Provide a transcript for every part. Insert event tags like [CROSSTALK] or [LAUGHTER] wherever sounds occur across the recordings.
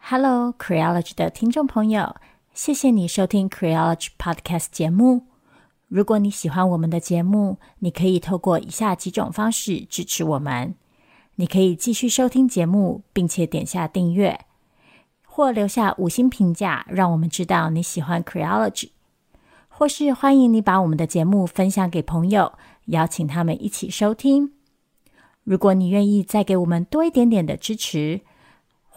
Hello, Creology 的听众朋友，谢谢你收听 Creology Podcast 节目。如果你喜欢我们的节目，你可以透过以下几种方式支持我们：你可以继续收听节目，并且点下订阅，或留下五星评价，让我们知道你喜欢 Creology；或是欢迎你把我们的节目分享给朋友，邀请他们一起收听。如果你愿意再给我们多一点点的支持，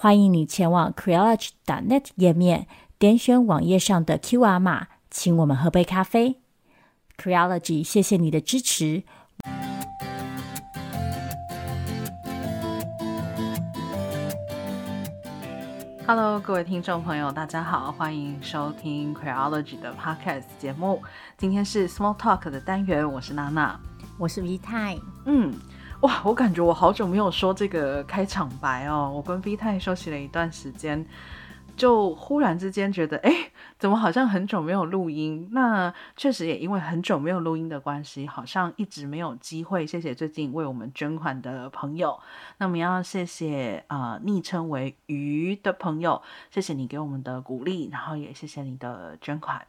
欢迎你前往 Creology.net 页面，点选网页上的 QR 码，请我们喝杯咖啡。Creology，谢谢你的支持。Hello，各位听众朋友，大家好，欢迎收听 Creology 的 Podcast 节目。今天是 Small Talk 的单元，我是娜娜，我是 V 太，嗯。哇，我感觉我好久没有说这个开场白哦。我跟 V 太休息了一段时间，就忽然之间觉得，哎，怎么好像很久没有录音？那确实也因为很久没有录音的关系，好像一直没有机会。谢谢最近为我们捐款的朋友。那我们要谢谢啊、呃，昵称为鱼的朋友，谢谢你给我们的鼓励，然后也谢谢你的捐款。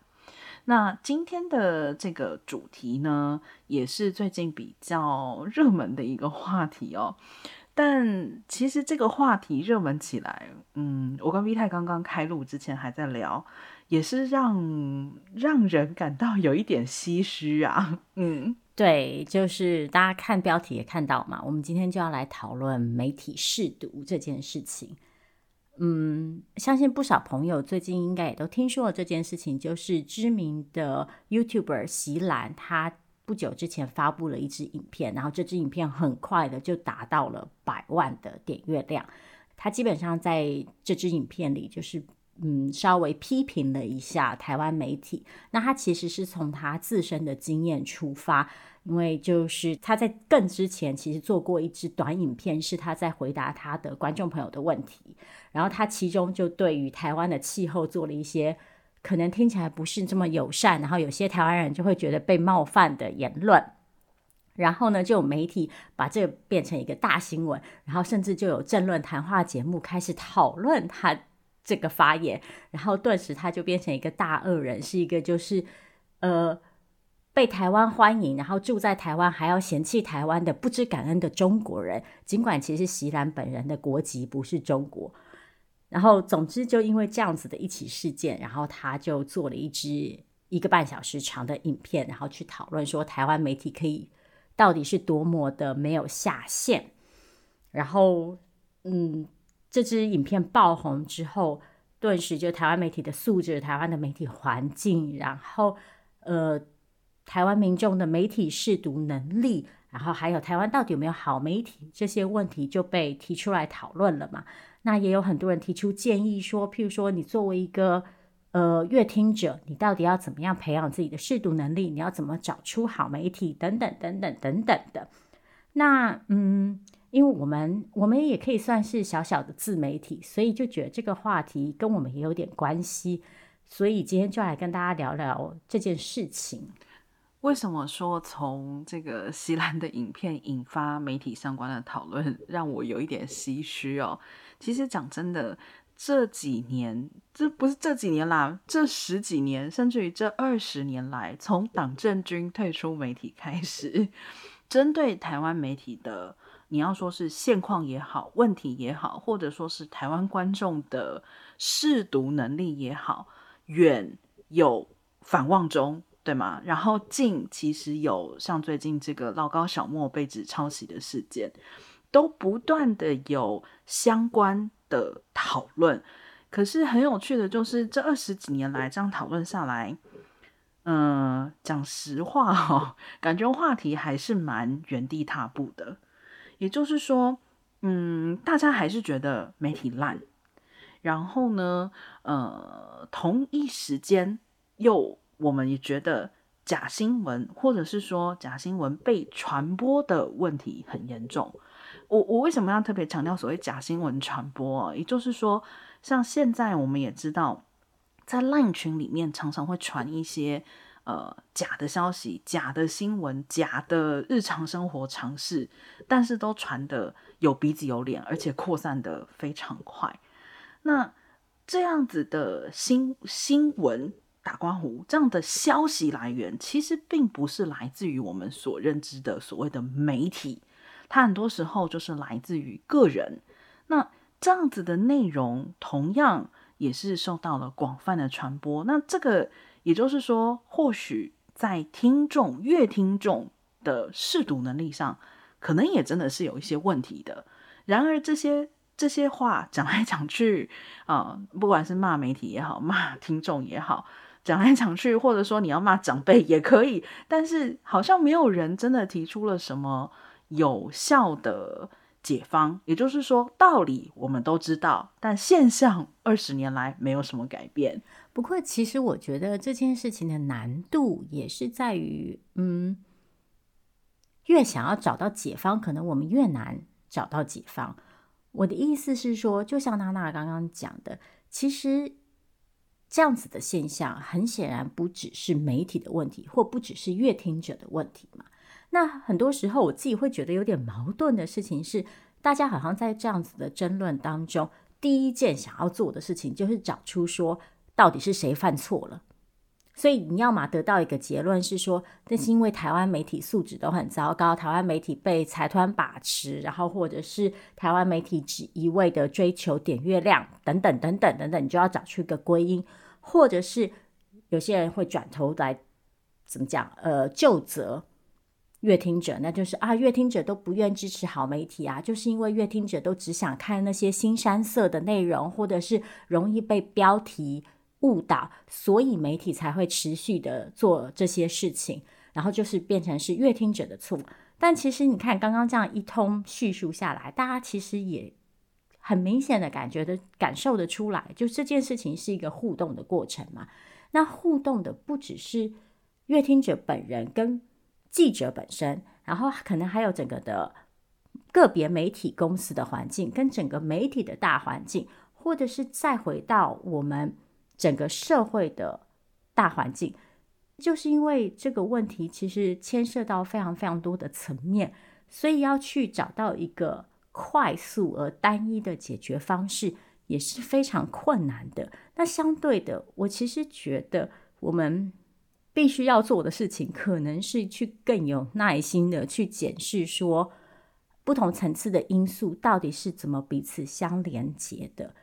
那今天的这个主题呢，也是最近比较热门的一个话题哦。但其实这个话题热门起来，嗯，我跟 V 太刚刚开录之前还在聊，也是让让人感到有一点唏嘘啊。嗯，对，就是大家看标题也看到嘛，我们今天就要来讨论媒体试读这件事情。嗯，相信不少朋友最近应该也都听说了这件事情，就是知名的 YouTuber 席岚，他不久之前发布了一支影片，然后这支影片很快的就达到了百万的点阅量。他基本上在这支影片里，就是嗯稍微批评了一下台湾媒体。那他其实是从他自身的经验出发。因为就是他在更之前其实做过一支短影片，是他在回答他的观众朋友的问题，然后他其中就对于台湾的气候做了一些可能听起来不是这么友善，然后有些台湾人就会觉得被冒犯的言论，然后呢就有媒体把这变成一个大新闻，然后甚至就有政论谈话节目开始讨论他这个发言，然后顿时他就变成一个大恶人，是一个就是呃。被台湾欢迎，然后住在台湾还要嫌弃台湾的不知感恩的中国人，尽管其实席岚本人的国籍不是中国。然后总之就因为这样子的一起事件，然后他就做了一支一个半小时长的影片，然后去讨论说台湾媒体可以到底是多么的没有下限。然后嗯，这支影片爆红之后，顿时就台湾媒体的素质、台湾的媒体环境，然后呃。台湾民众的媒体试读能力，然后还有台湾到底有没有好媒体这些问题就被提出来讨论了嘛？那也有很多人提出建议说，譬如说你作为一个呃阅听者，你到底要怎么样培养自己的试读能力？你要怎么找出好媒体？等等等等等等的。那嗯，因为我们我们也可以算是小小的自媒体，所以就觉得这个话题跟我们也有点关系，所以今天就来跟大家聊聊这件事情。为什么说从这个西兰的影片引发媒体相关的讨论，让我有一点唏嘘哦？其实讲真的，这几年，这不是这几年啦，这十几年，甚至于这二十年来，从党政军退出媒体开始，针对台湾媒体的，你要说是现况也好，问题也好，或者说是台湾观众的识读能力也好，远有反望中。对吗？然后近其实有像最近这个老高小莫被指抄袭的事件，都不断的有相关的讨论。可是很有趣的就是这二十几年来这样讨论下来，嗯、呃，讲实话哦，感觉话题还是蛮原地踏步的。也就是说，嗯，大家还是觉得媒体烂，然后呢，呃，同一时间又。我们也觉得假新闻，或者是说假新闻被传播的问题很严重。我我为什么要特别强调所谓假新闻传播啊？也就是说，像现在我们也知道，在 LINE 群里面常常会传一些呃假的消息、假的新闻、假的日常生活常识，但是都传得有鼻子有脸，而且扩散得非常快。那这样子的新新闻打刮胡这样的消息来源，其实并不是来自于我们所认知的所谓的媒体，它很多时候就是来自于个人。那这样子的内容，同样也是受到了广泛的传播。那这个也就是说，或许在听众、阅听众的识读能力上，可能也真的是有一些问题的。然而，这些这些话讲来讲去，啊、不管是骂媒体也好，骂听众也好，讲来讲去，或者说你要骂长辈也可以，但是好像没有人真的提出了什么有效的解方。也就是说，道理我们都知道，但现象二十年来没有什么改变。不过，其实我觉得这件事情的难度也是在于，嗯，越想要找到解方，可能我们越难找到解方。我的意思是说，就像娜娜刚刚讲的，其实这样子的现象，很显然不只是媒体的问题，或不只是阅听者的问题嘛。那很多时候，我自己会觉得有点矛盾的事情是，大家好像在这样子的争论当中，第一件想要做的事情，就是找出说到底是谁犯错了。所以你要么得到一个结论是说，那是因为台湾媒体素质都很糟糕，台湾媒体被财团把持，然后或者是台湾媒体只一味的追求点阅量等等等等等等，你就要找出一个归因，或者是有些人会转头来怎么讲？呃，就责阅听者，那就是啊，阅听者都不愿支持好媒体啊，就是因为阅听者都只想看那些新山色的内容，或者是容易被标题。误导，所以媒体才会持续的做这些事情，然后就是变成是阅听者的错。但其实你看，刚刚这样一通叙述下来，大家其实也很明显的感觉的感受得出来，就这件事情是一个互动的过程嘛。那互动的不只是阅听者本人跟记者本身，然后可能还有整个的个别媒体公司的环境，跟整个媒体的大环境，或者是再回到我们。整个社会的大环境，就是因为这个问题其实牵涉到非常非常多的层面，所以要去找到一个快速而单一的解决方式也是非常困难的。那相对的，我其实觉得我们必须要做的事情，可能是去更有耐心的去检视说，不同层次的因素到底是怎么彼此相连接的。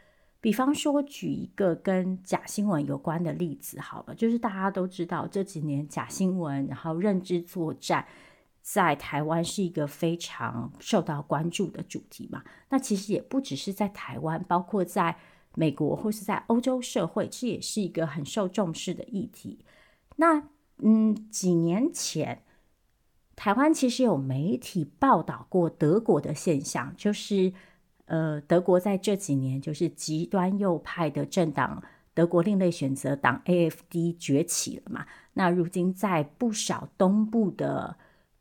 比方说，举一个跟假新闻有关的例子好了，就是大家都知道这几年假新闻，然后认知作战，在台湾是一个非常受到关注的主题嘛。那其实也不只是在台湾，包括在美国或是在欧洲社会，这也是一个很受重视的议题。那嗯，几年前台湾其实有媒体报道过德国的现象，就是。呃，德国在这几年就是极端右派的政党德国另类选择党 AFD 崛起了嘛。那如今在不少东部的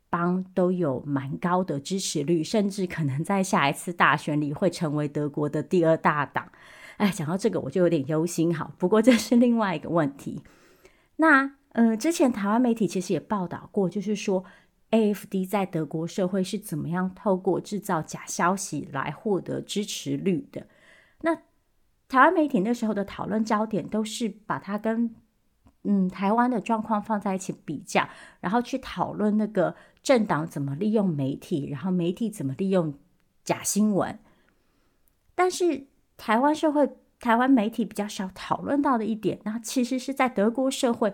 邦都有蛮高的支持率，甚至可能在下一次大选里会成为德国的第二大党。哎，讲到这个我就有点忧心哈。不过这是另外一个问题。那呃，之前台湾媒体其实也报道过，就是说。AFD 在德国社会是怎么样透过制造假消息来获得支持率的？那台湾媒体那时候的讨论焦点都是把它跟嗯台湾的状况放在一起比较，然后去讨论那个政党怎么利用媒体，然后媒体怎么利用假新闻。但是台湾社会、台湾媒体比较少讨论到的一点，那其实是在德国社会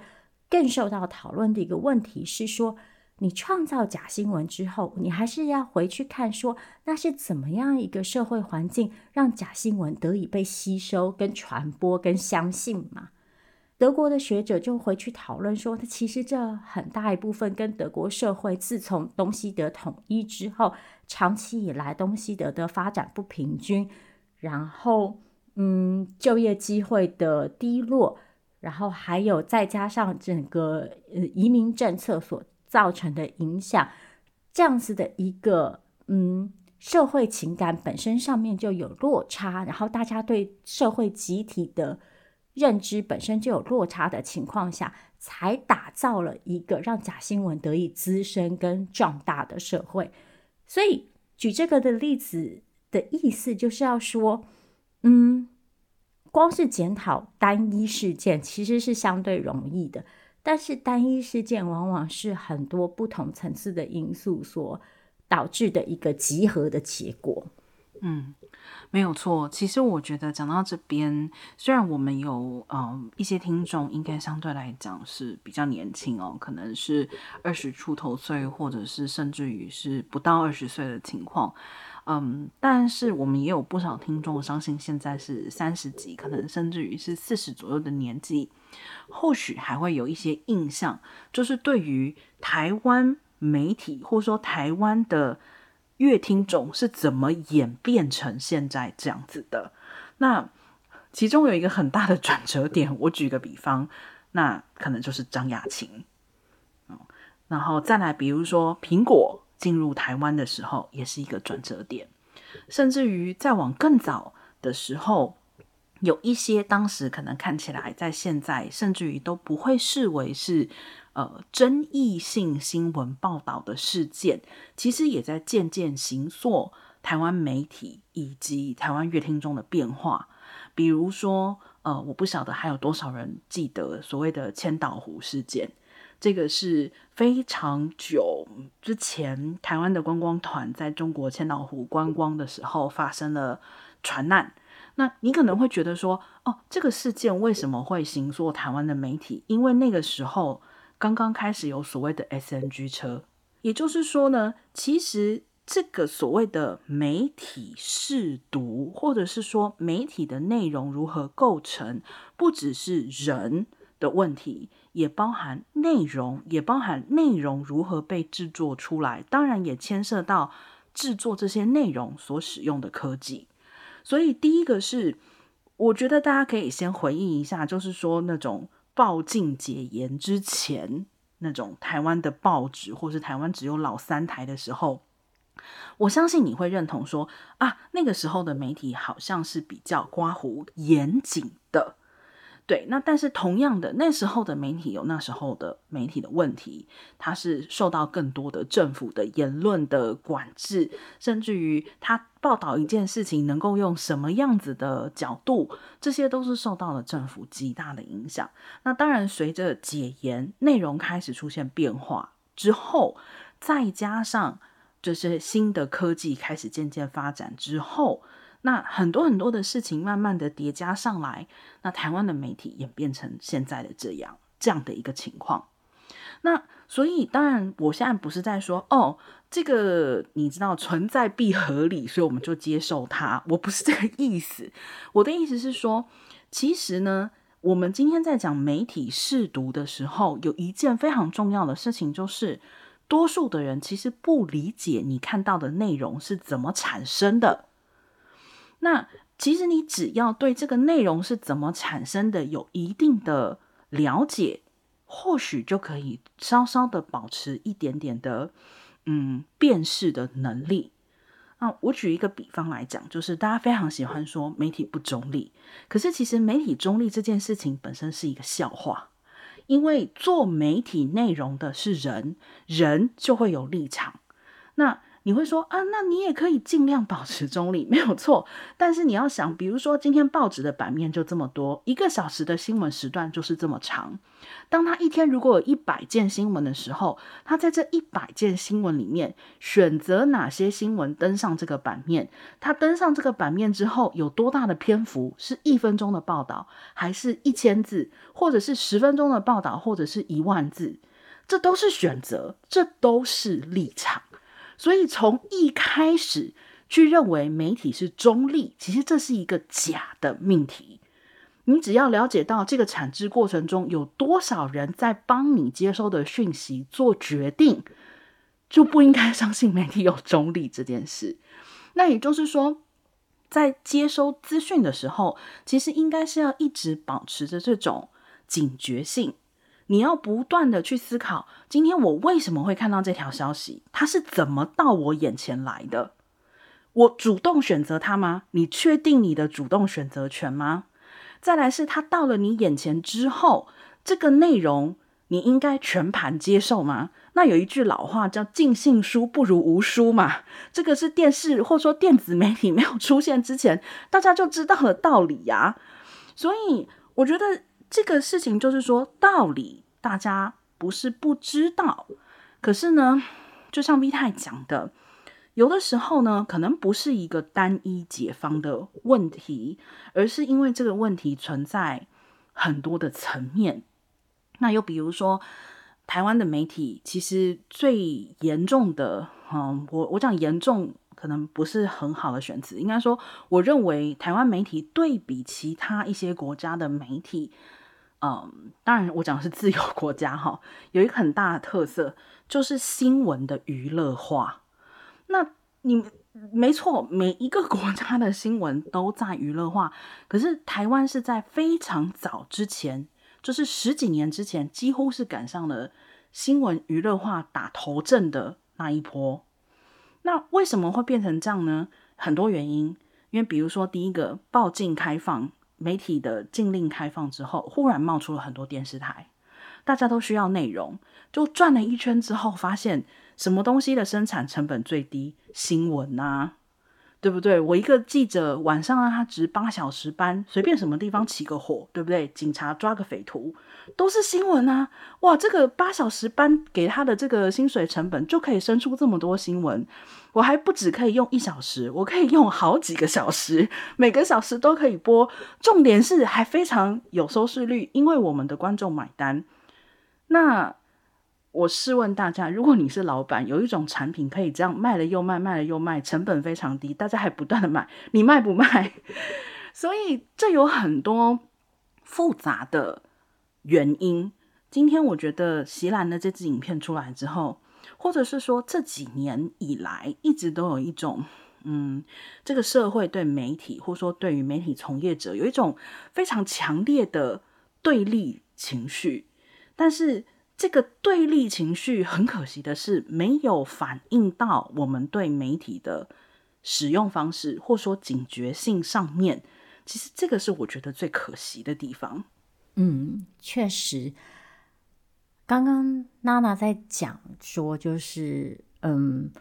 更受到讨论的一个问题是说。你创造假新闻之后，你还是要回去看说，那是怎么样一个社会环境让假新闻得以被吸收、跟传播、跟相信嘛？德国的学者就回去讨论说，其实这很大一部分跟德国社会自从东西德统一之后，长期以来东西德的发展不平均，然后嗯，就业机会的低落，然后还有再加上整个呃移民政策所。造成的影响，这样子的一个嗯，社会情感本身上面就有落差，然后大家对社会集体的认知本身就有落差的情况下，才打造了一个让假新闻得以滋生跟壮大的社会。所以举这个的例子的意思就是要说，嗯，光是检讨单一事件其实是相对容易的，但是单一事件往往是很多不同层次的因素所导致的一个集合的结果。嗯。没有错，其实我觉得讲到这边，虽然我们有嗯一些听众，应该相对来讲是比较年轻哦，可能是二十出头岁，或者是甚至于是不到二十岁的情况，嗯，但是我们也有不少听众，我相信现在是三十几，可能甚至于是四十左右的年纪，或许还会有一些印象，就是对于台湾媒体，或者说台湾的。乐听种是怎么演变成现在这样子的？那其中有一个很大的转折点，我举个比方，那可能就是张雅琴，然后再来，比如说苹果进入台湾的时候，也是一个转折点，甚至于再往更早的时候，有一些当时可能看起来在现在，甚至于都不会视为是。呃，争议性新闻报道的事件，其实也在渐渐形塑台湾媒体以及台湾乐听中的变化。比如说，呃，我不晓得还有多少人记得所谓的千岛湖事件，这个是非常久之前台湾的观光团在中国千岛湖观光的时候发生了船难。那你可能会觉得说，哦，这个事件为什么会形塑台湾的媒体？因为那个时候。刚刚开始有所谓的 SNG 车，也就是说呢，其实这个所谓的媒体试读，或者是说媒体的内容如何构成，不只是人的问题，也包含内容，也包含内容如何被制作出来，当然也牵涉到制作这些内容所使用的科技。所以第一个是，我觉得大家可以先回忆一下，就是说那种。报禁解严之前，那种台湾的报纸，或是台湾只有老三台的时候，我相信你会认同说啊，那个时候的媒体好像是比较刮胡严谨的。对，那但是同样的，那时候的媒体有那时候的媒体的问题，它是受到更多的政府的言论的管制，甚至于它报道一件事情能够用什么样子的角度，这些都是受到了政府极大的影响。那当然，随着解严，内容开始出现变化之后，再加上这些新的科技开始渐渐发展之后。那很多很多的事情慢慢的叠加上来，那台湾的媒体演变成现在的这样这样的一个情况。那所以当然，我现在不是在说哦，这个你知道存在必合理，所以我们就接受它。我不是这个意思，我的意思是说，其实呢，我们今天在讲媒体试读的时候，有一件非常重要的事情，就是多数的人其实不理解你看到的内容是怎么产生的。那其实你只要对这个内容是怎么产生的有一定的了解，或许就可以稍稍的保持一点点的嗯辨识的能力。那我举一个比方来讲，就是大家非常喜欢说媒体不中立，可是其实媒体中立这件事情本身是一个笑话，因为做媒体内容的是人，人就会有立场。那你会说啊，那你也可以尽量保持中立，没有错。但是你要想，比如说今天报纸的版面就这么多，一个小时的新闻时段就是这么长。当他一天如果有一百件新闻的时候，他在这一百件新闻里面选择哪些新闻登上这个版面？他登上这个版面之后，有多大的篇幅？是一分钟的报道，还是一千字，或者是十分钟的报道，或者是一万字？这都是选择，这都是立场。所以从一开始去认为媒体是中立，其实这是一个假的命题。你只要了解到这个产制过程中有多少人在帮你接收的讯息做决定，就不应该相信媒体有中立这件事。那也就是说，在接收资讯的时候，其实应该是要一直保持着这种警觉性。你要不断的去思考，今天我为什么会看到这条消息？它是怎么到我眼前来的？我主动选择它吗？你确定你的主动选择权吗？再来是它到了你眼前之后，这个内容你应该全盘接受吗？那有一句老话叫“尽信书不如无书”嘛，这个是电视或说电子媒体没有出现之前，大家就知道的道理呀。所以我觉得这个事情就是说，道理大家不是不知道，可是呢，就像 V 太讲的，有的时候呢，可能不是一个单一解方的问题，而是因为这个问题存在很多的层面。那又比如说，台湾的媒体其实最严重的，嗯，我我讲严重可能不是很好的选择，应该说，我认为台湾媒体对比其他一些国家的媒体，嗯，当然我讲的是自由 [LAUGHS] 国家哈，有一个很大的特色，就是新闻的娱乐化。那你没错，每一个国家的新闻都在娱乐化，可是台湾是在非常早之前。就是十几年之前，几乎是赶上了新闻娱乐化打头阵的那一波。那为什么会变成这样呢？很多原因，因为比如说，第一个报禁开放，媒体的禁令开放之后，忽然冒出了很多电视台，大家都需要内容，就转了一圈之后，发现什么东西的生产成本最低？新闻啊。对不对？我一个记者晚上让他值八小时班，随便什么地方起个火，对不对？警察抓个匪徒，都是新闻啊！哇，这个八小时班给他的这个薪水成本就可以生出这么多新闻。我还不止可以用一小时，我可以用好几个小时，每个小时都可以播。重点是还非常有收视率，因为我们的观众买单。那。我试问大家，如果你是老板，有一种产品可以这样卖了又卖，卖了又卖，成本非常低，大家还不断的买，你卖不卖？[LAUGHS] 所以这有很多复杂的原因。今天我觉得席兰的这支影片出来之后，或者是说这几年以来一直都有一种，嗯，这个社会对媒体，或者说对于媒体从业者有一种非常强烈的对立情绪，但是。这个对立情绪，很可惜的是，没有反映到我们对媒体的使用方式，或说警觉性上面。其实这个是我觉得最可惜的地方。嗯，确实，刚刚娜娜在讲说，就是嗯，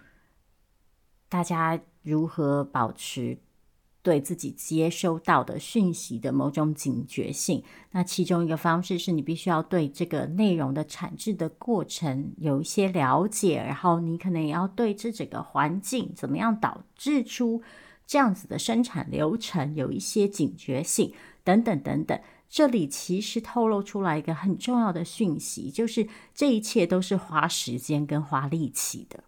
大家如何保持。对自己接收到的讯息的某种警觉性，那其中一个方式是你必须要对这个内容的产制的过程有一些了解，然后你可能也要对这整个环境怎么样导致出这样子的生产流程有一些警觉性等等等等。这里其实透露出来一个很重要的讯息，就是这一切都是花时间跟花力气的。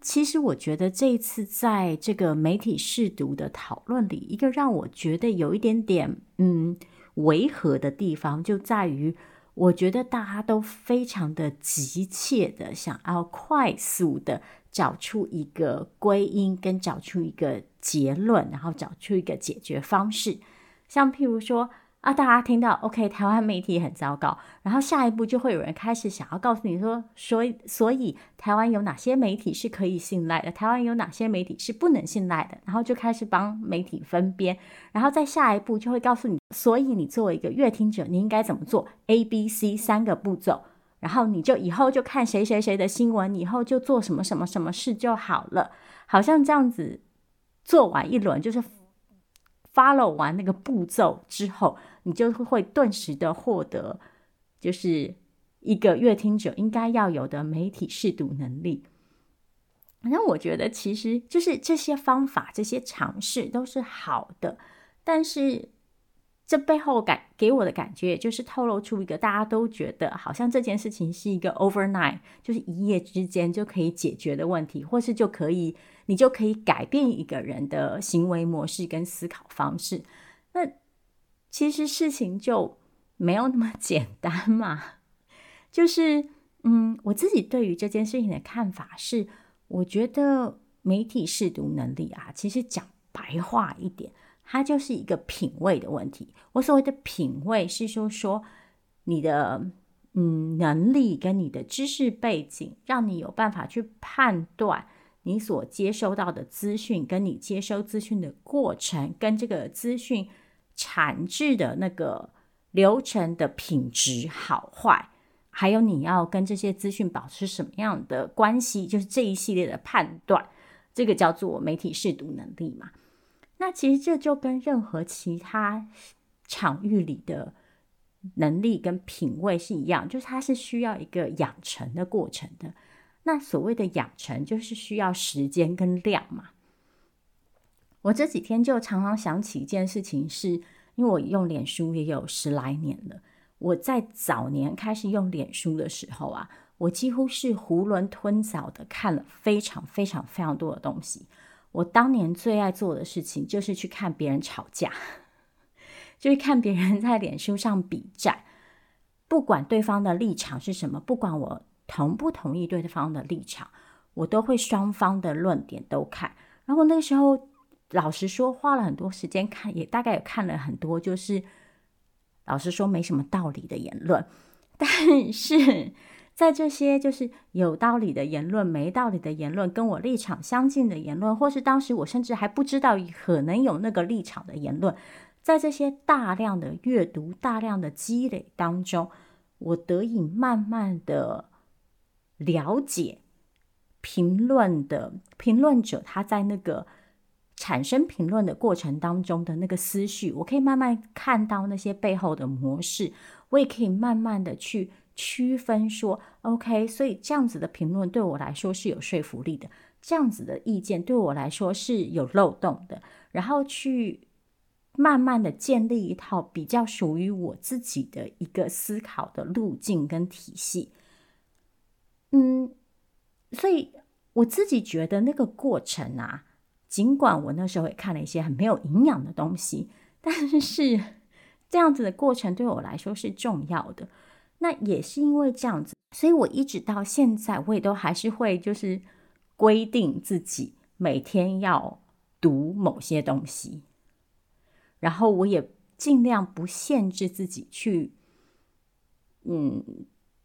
其实我觉得这一次在这个媒体试读的讨论里，一个让我觉得有一点点嗯违和的地方，就在于我觉得大家都非常的急切的想要快速的找出一个归因，跟找出一个结论，然后找出一个解决方式，像譬如说。啊！大家听到 OK，台湾媒体很糟糕，然后下一步就会有人开始想要告诉你说，所以所以台湾有哪些媒体是可以信赖的，台湾有哪些媒体是不能信赖的，然后就开始帮媒体分边，然后再下一步就会告诉你，所以你作为一个阅听者，你应该怎么做？A、B、C 三个步骤，然后你就以后就看谁谁谁的新闻，以后就做什么什么什么事就好了，好像这样子做完一轮就是 follow 完那个步骤之后。你就会顿时的获得，就是一个阅听者应该要有的媒体识读能力。反正我觉得其实就是这些方法、这些尝试都是好的，但是这背后感给我的感觉，也就是透露出一个大家都觉得好像这件事情是一个 overnight，就是一夜之间就可以解决的问题，或是就可以你就可以改变一个人的行为模式跟思考方式。那其实事情就没有那么简单嘛，就是嗯，我自己对于这件事情的看法是，我觉得媒体试读能力啊，其实讲白话一点，它就是一个品味的问题。我所谓的品味是说说你的嗯能力跟你的知识背景，让你有办法去判断你所接收到的资讯，跟你接收资讯的过程，跟这个资讯。产制的那个流程的品质好坏，还有你要跟这些资讯保持什么样的关系，就是这一系列的判断，这个叫做媒体识读能力嘛。那其实这就跟任何其他场域里的能力跟品味是一样，就是它是需要一个养成的过程的。那所谓的养成，就是需要时间跟量嘛。我这几天就常常想起一件事情是，因为我用脸书也有十来年了。我在早年开始用脸书的时候啊，我几乎是囫囵吞枣的看了非常非常非常多的东西。我当年最爱做的事情就是去看别人吵架，[LAUGHS] 就是看别人在脸书上比战，不管对方的立场是什么，不管我同不同意对方的立场，我都会双方的论点都看。然后那个时候，老实说，花了很多时间看，也大概也看了很多，就是。老实说，没什么道理的言论，[LAUGHS] 但是在这些就是有道理的言论、没道理的言论、跟我立场相近的言论，或是当时我甚至还不知道可能有那个立场的言论，在这些大量的阅读、大量的积累当中，我得以慢慢的了解评论的评论者他在那个。产生评论的过程当中的那个思绪，我可以慢慢看到那些背后的模式，我也可以慢慢的去区分说，OK，所以这样子的评论对我来说是有说服力的，这样子的意见对我来说是有漏洞的，然后去慢慢的建立一套比较属于我自己的一个思考的路径跟体系。嗯，所以我自己觉得那个过程啊。尽管我那时候也看了一些很没有营养的东西，但是这样子的过程对我来说是重要的。那也是因为这样子，所以我一直到现在，我也都还是会就是规定自己每天要读某些东西，然后我也尽量不限制自己去，嗯。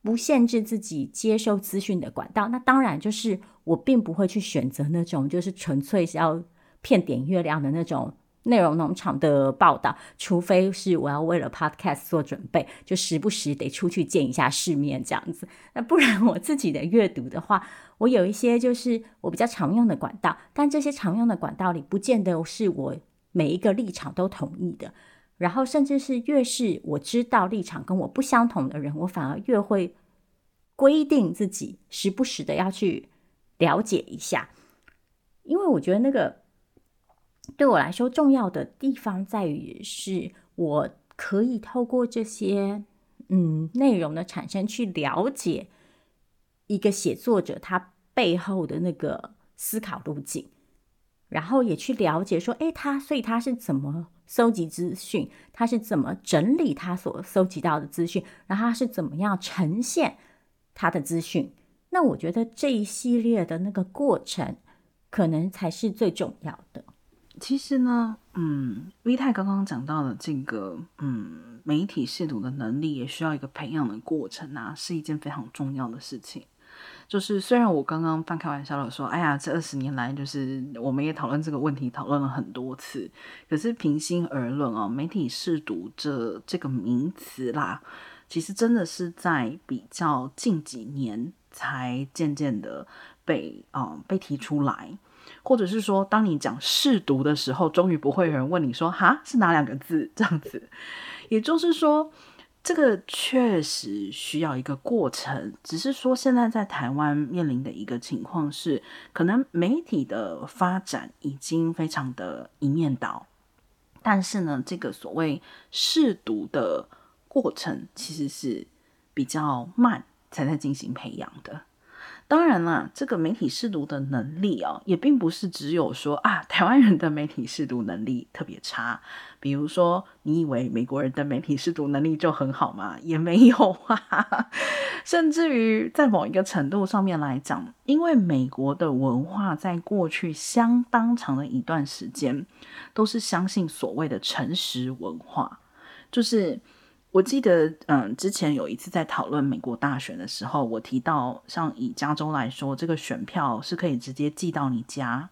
不限制自己接受资讯的管道，那当然就是我并不会去选择那种就是纯粹是要骗点阅量的那种内容农场的报道，除非是我要为了 podcast 做准备，就时不时得出去见一下世面这样子。那不然我自己的阅读的话，我有一些就是我比较常用的管道，但这些常用的管道里，不见得是我每一个立场都同意的。然后，甚至是越是我知道立场跟我不相同的人，我反而越会规定自己时不时的要去了解一下，因为我觉得那个对我来说重要的地方在于，是我可以透过这些嗯内容的产生去了解一个写作者他背后的那个思考路径，然后也去了解说，哎，他所以他是怎么。搜集资讯，他是怎么整理他所搜集到的资讯，然后他是怎么样呈现他的资讯？那我觉得这一系列的那个过程，可能才是最重要的。其实呢，嗯，V 太刚刚讲到的这个，嗯，媒体识读的能力也需要一个培养的过程啊，是一件非常重要的事情。就是虽然我刚刚半开玩笑的说，哎呀，这二十年来，就是我们也讨论这个问题，讨论了很多次。可是平心而论啊，媒体试读这这个名词啦，其实真的是在比较近几年才渐渐的被啊、嗯、被提出来，或者是说，当你讲试读的时候，终于不会有人问你说，哈，是哪两个字这样子。也就是说。这个确实需要一个过程，只是说现在在台湾面临的一个情况是，可能媒体的发展已经非常的一面倒，但是呢，这个所谓试读的过程其实是比较慢才在进行培养的。当然了，这个媒体试读的能力啊，也并不是只有说啊，台湾人的媒体试读能力特别差。比如说，你以为美国人的媒体识读能力就很好吗？也没有啊。[LAUGHS] 甚至于在某一个程度上面来讲，因为美国的文化在过去相当长的一段时间，都是相信所谓的诚实文化，就是。我记得，嗯，之前有一次在讨论美国大选的时候，我提到，像以加州来说，这个选票是可以直接寄到你家，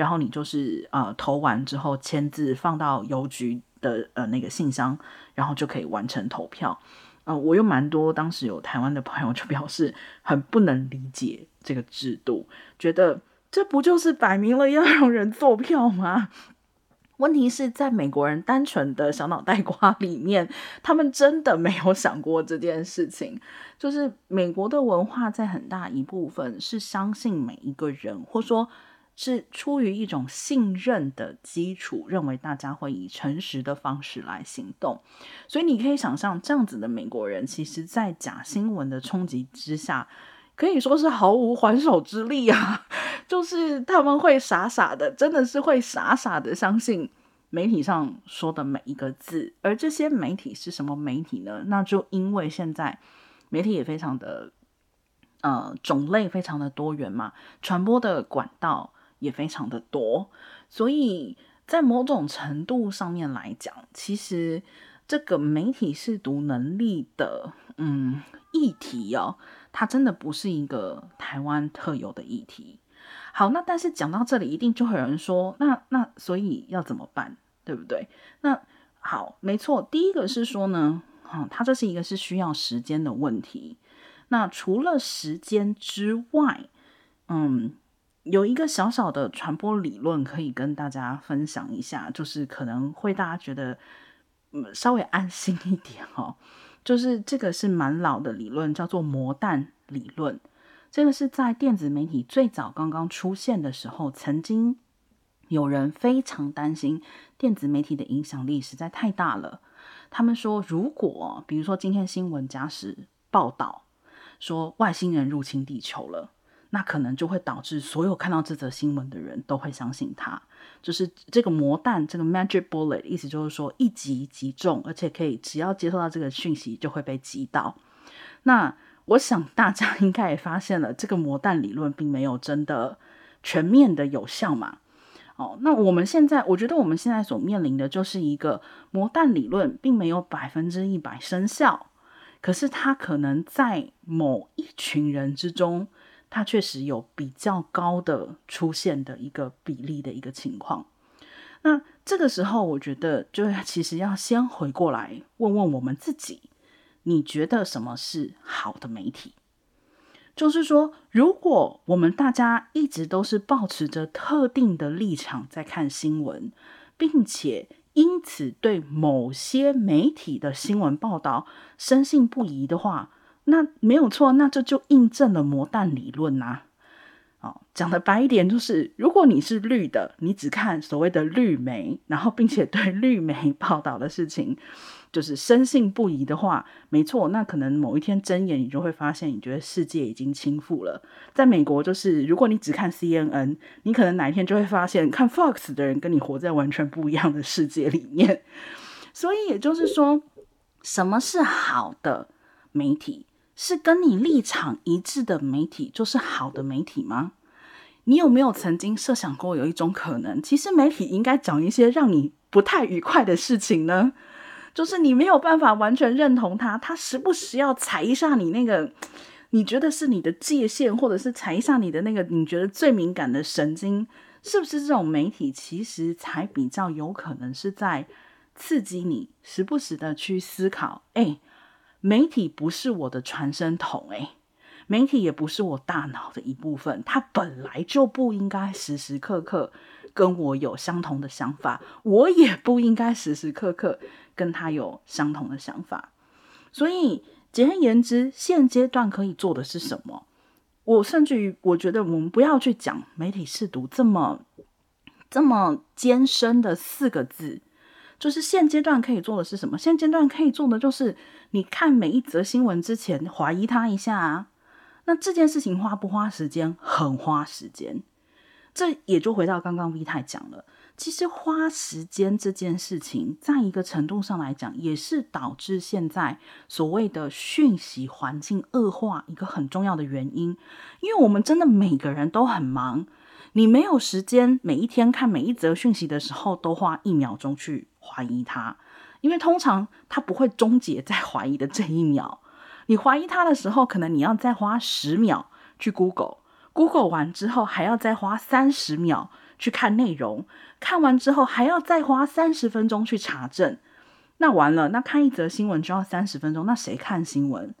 然后你就是呃投完之后签字放到邮局的呃那个信箱，然后就可以完成投票。呃，我有蛮多当时有台湾的朋友就表示很不能理解这个制度，觉得这不就是摆明了要让人做票吗？问题是在美国人单纯的小脑袋瓜里面，他们真的没有想过这件事情。就是美国的文化在很大一部分是相信每一个人，或说是出于一种信任的基础，认为大家会以诚实的方式来行动。所以你可以想象，这样子的美国人，其实在假新闻的冲击之下，可以说是毫无还手之力啊。[LAUGHS] 就是他们会傻傻的，真的是会傻傻的相信媒体上说的每一个字。而这些媒体是什么媒体呢？那就因为现在媒体也非常的呃种类非常的多元嘛，传播的管道也非常的多，所以在某种程度上面来讲，其实这个媒体识读能力的嗯议题哦，它真的不是一个台湾特有的议题。好，那但是讲到这里，一定就会有人说，那那所以要怎么办，对不对？那好，没错，第一个是说呢，嗯，它这是一个是需要时间的问题。那除了时间之外，嗯，有一个小小的传播理论可以跟大家分享一下，就是可能会大家觉得嗯稍微安心一点哦，就是这个是蛮老的理论，叫做魔弹理论。这个是在电子媒体最早刚刚出现的时候，曾经有人非常担心电子媒体的影响力实在太大了。他们说，如果比如说今天新闻假使报道说外星人入侵地球了，那可能就会导致所有看到这则新闻的人都会相信他。就是这个魔弹，这个 magic bullet，意思就是说一击即中，而且可以只要接收到这个讯息就会被击倒。那我想大家应该也发现了，这个魔弹理论并没有真的全面的有效嘛。哦，那我们现在，我觉得我们现在所面临的就是一个魔弹理论并没有百分之一百生效，可是它可能在某一群人之中，它确实有比较高的出现的一个比例的一个情况。那这个时候，我觉得就其实要先回过来问问我们自己。你觉得什么是好的媒体？就是说，如果我们大家一直都是抱持着特定的立场在看新闻，并且因此对某些媒体的新闻报道深信不疑的话，那没有错，那这就印证了魔弹理论呐、哦，讲的白一点，就是如果你是绿的，你只看所谓的绿媒，然后并且对绿媒 [LAUGHS] 报道的事情。就是深信不疑的话，没错，那可能某一天睁眼，你就会发现，你觉得世界已经倾覆了。在美国，就是如果你只看 CNN，你可能哪一天就会发现，看 Fox 的人跟你活在完全不一样的世界里面。所以也就是说，什么是好的媒体？是跟你立场一致的媒体，就是好的媒体吗？你有没有曾经设想过，有一种可能，其实媒体应该讲一些让你不太愉快的事情呢？就是你没有办法完全认同他，他时不时要踩一下你那个你觉得是你的界限，或者是踩一下你的那个你觉得最敏感的神经，是不是这种媒体其实才比较有可能是在刺激你时不时的去思考？诶，媒体不是我的传声筒，诶，媒体也不是我大脑的一部分，它本来就不应该时时刻刻跟我有相同的想法，我也不应该时时刻刻。跟他有相同的想法，所以简而言之，现阶段可以做的是什么？我甚至于我觉得，我们不要去讲媒体试读这么这么艰深的四个字，就是现阶段可以做的是什么？现阶段可以做的就是，你看每一则新闻之前，怀疑他一下啊。那这件事情花不花时间？很花时间。这也就回到刚刚 V 太讲了。其实花时间这件事情，在一个程度上来讲，也是导致现在所谓的讯息环境恶化一个很重要的原因。因为我们真的每个人都很忙，你没有时间每一天看每一则讯息的时候都花一秒钟去怀疑它，因为通常它不会终结在怀疑的这一秒。你怀疑它的时候，可能你要再花十秒去 Google，Google 完之后还要再花三十秒去看内容。看完之后还要再花三十分钟去查证，那完了，那看一则新闻就要三十分钟，那谁看新闻？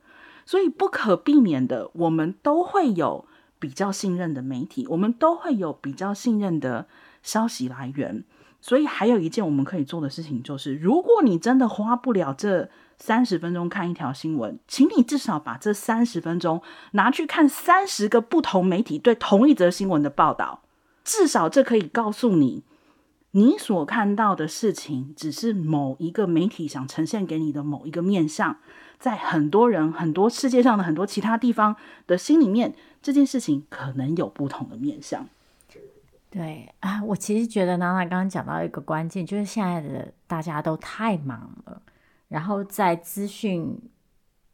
所以不可避免的，我们都会有比较信任的媒体，我们都会有比较信任的消息来源。所以还有一件我们可以做的事情，就是如果你真的花不了这三十分钟看一条新闻，请你至少把这三十分钟拿去看三十个不同媒体对同一则新闻的报道，至少这可以告诉你，你所看到的事情只是某一个媒体想呈现给你的某一个面向，在很多人、很多世界上的很多其他地方的心里面，这件事情可能有不同的面向。对啊，我其实觉得娜娜刚刚讲到一个关键，就是现在的大家都太忙了，然后在资讯